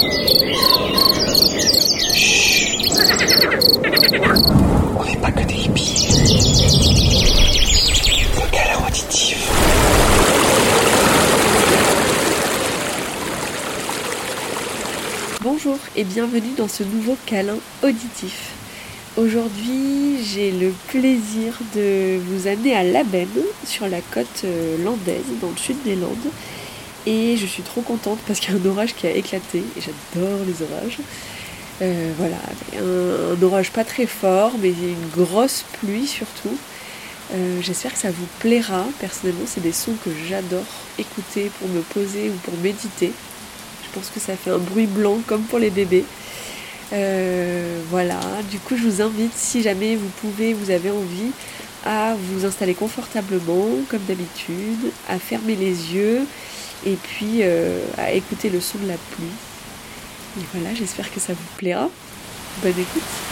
On n'est pas que des hippies. Le câlin auditif. Bonjour et bienvenue dans ce nouveau câlin auditif. Aujourd'hui, j'ai le plaisir de vous amener à Labenne, sur la côte euh, landaise, dans le sud des Landes. Et je suis trop contente parce qu'il y a un orage qui a éclaté, et j'adore les orages. Euh, voilà, un, orage pas très fort, mais une grosse pluie surtout. Euh, J'espère que ça vous plaira. Personnellement, c'est des sons que j'adore écouter pour me poser ou pour méditer. Je pense que ça fait un bruit blanc comme pour les bébés. Euh, voilà, du coup je vous invite, si jamais vous pouvez, vous avez envie, à vous installer confortablement, comme d'habitude, à fermer les yeux et puis euh, à écouter le son de la pluie. Et voilà, j'espère que ça vous plaira. Bonne écoute.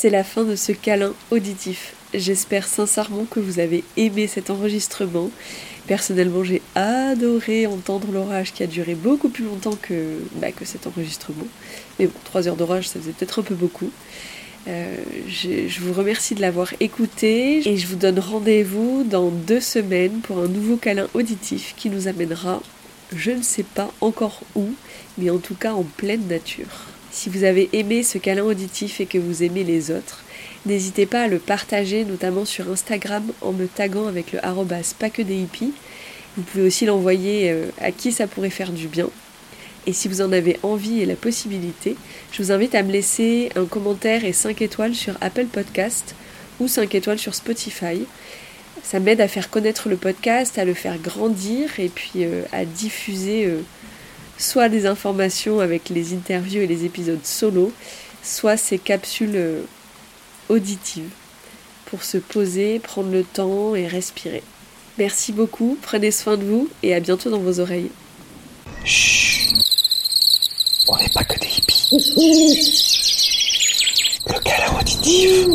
C'est la fin de ce câlin auditif. J'espère sincèrement que vous avez aimé cet enregistrement. Personnellement, j'ai adoré entendre l'orage qui a duré beaucoup plus longtemps que, bah, que cet enregistrement. Mais bon, 3 heures d'orage, ça faisait peut-être un peu beaucoup. Euh, je vous remercie de l'avoir écouté et je vous donne rendez-vous dans deux semaines pour un nouveau câlin auditif qui nous amènera, je ne sais pas encore où, mais en tout cas en pleine nature. Si vous avez aimé ce câlin auditif et que vous aimez les autres, n'hésitez pas à le partager, notamment sur Instagram en me taguant avec le arrobas pas que des hippies. Vous pouvez aussi l'envoyer euh, à qui ça pourrait faire du bien. Et si vous en avez envie et la possibilité, je vous invite à me laisser un commentaire et 5 étoiles sur Apple Podcast ou 5 étoiles sur Spotify. Ça m'aide à faire connaître le podcast, à le faire grandir et puis euh, à diffuser euh, soit des informations avec les interviews et les épisodes solo, soit ces capsules euh, auditives pour se poser, prendre le temps et respirer. Merci beaucoup, prenez soin de vous et à bientôt dans vos oreilles. Chut. On n'est pas que des hippies. Le câlin auditif.